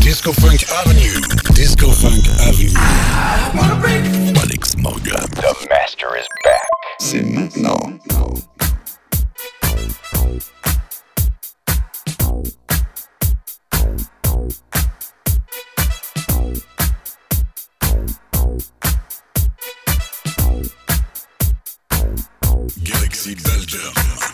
Disco Funk Avenue. Disco Funk Avenue. Alex Morgan. The master is back. C'est maintenant. Galaxie Belgium.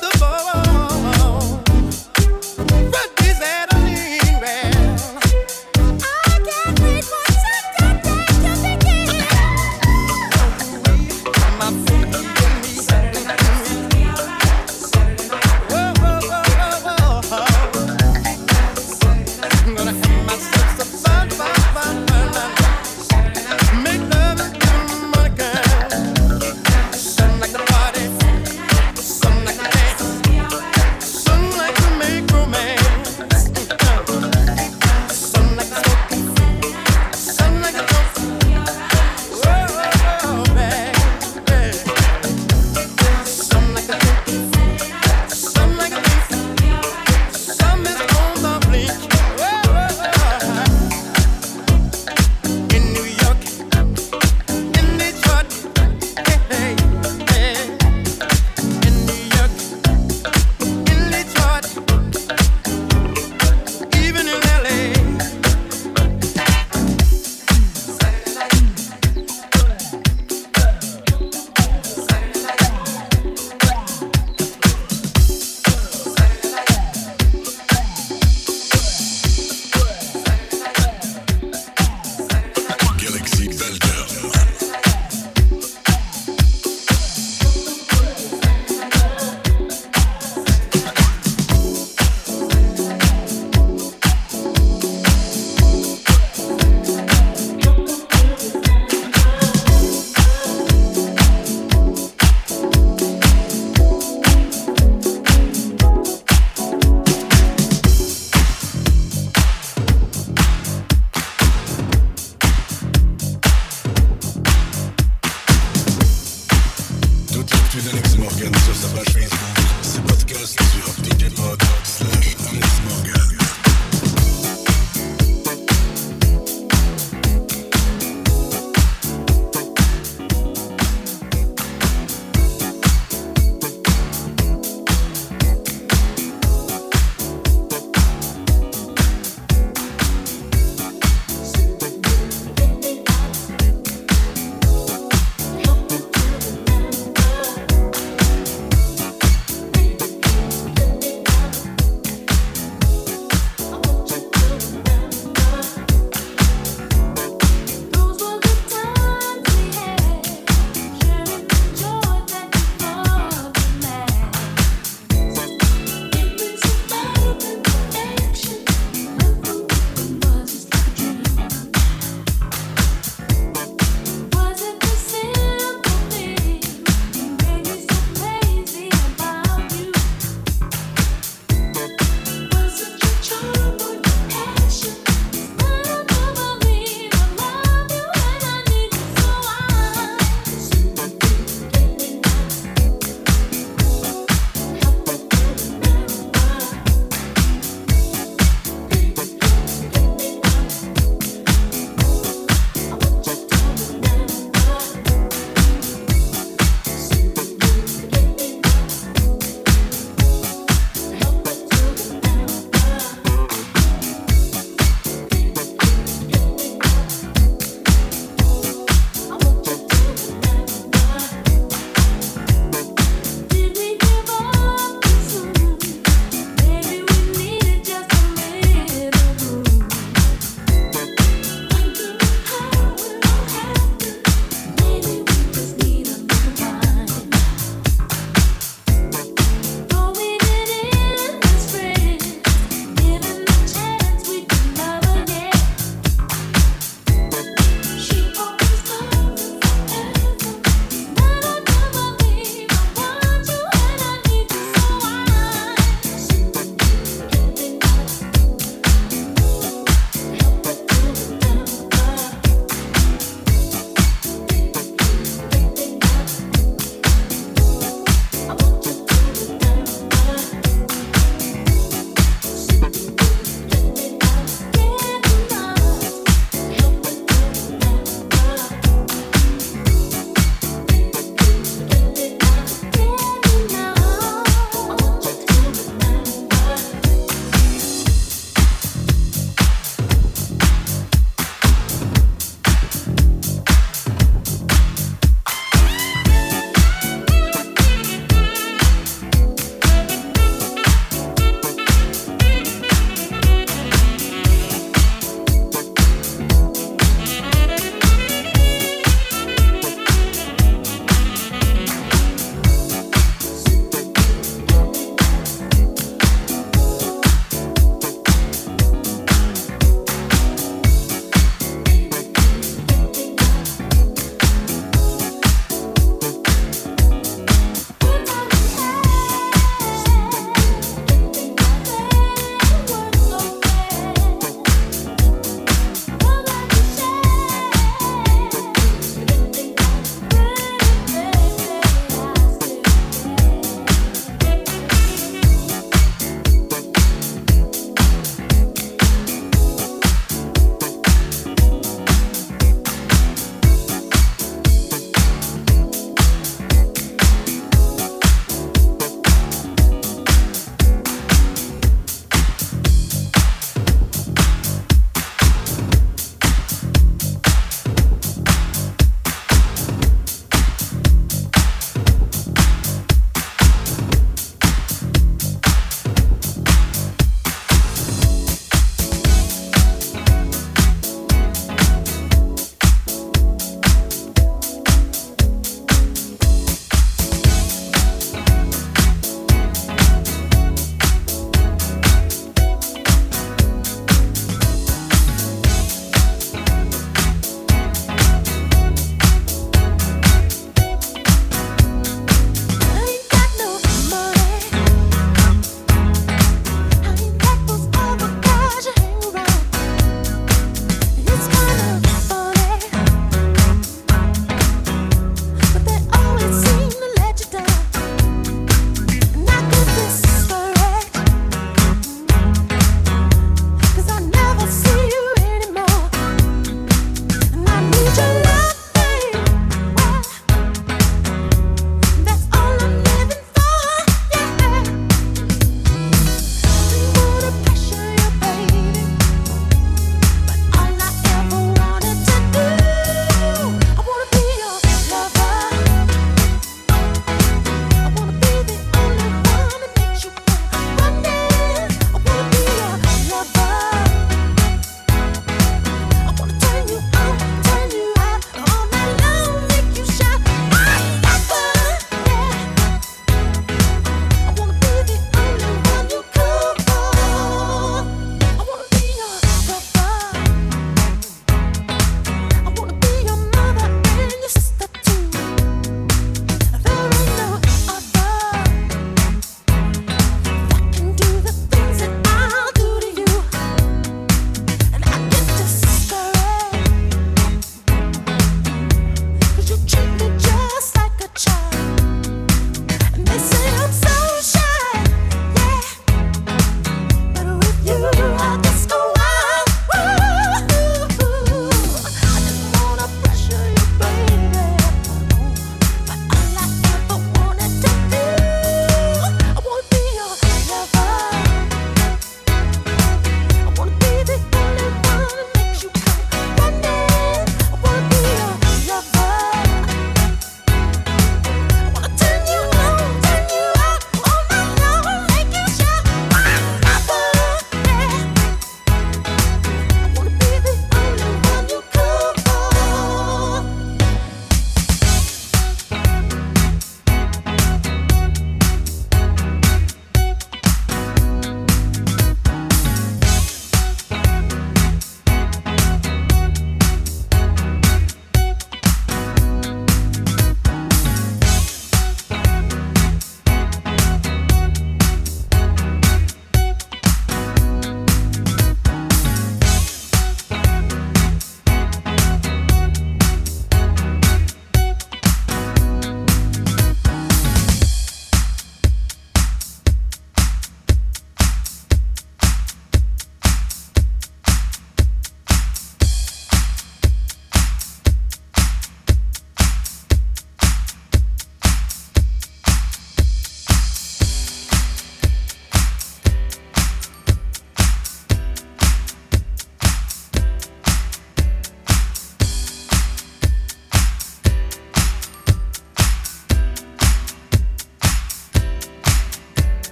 the sur sa page Facebook. Ses podcasts sur djpod slash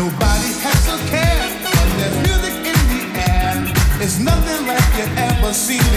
Nobody has a care. There's music in the air. It's nothing like you ever seen.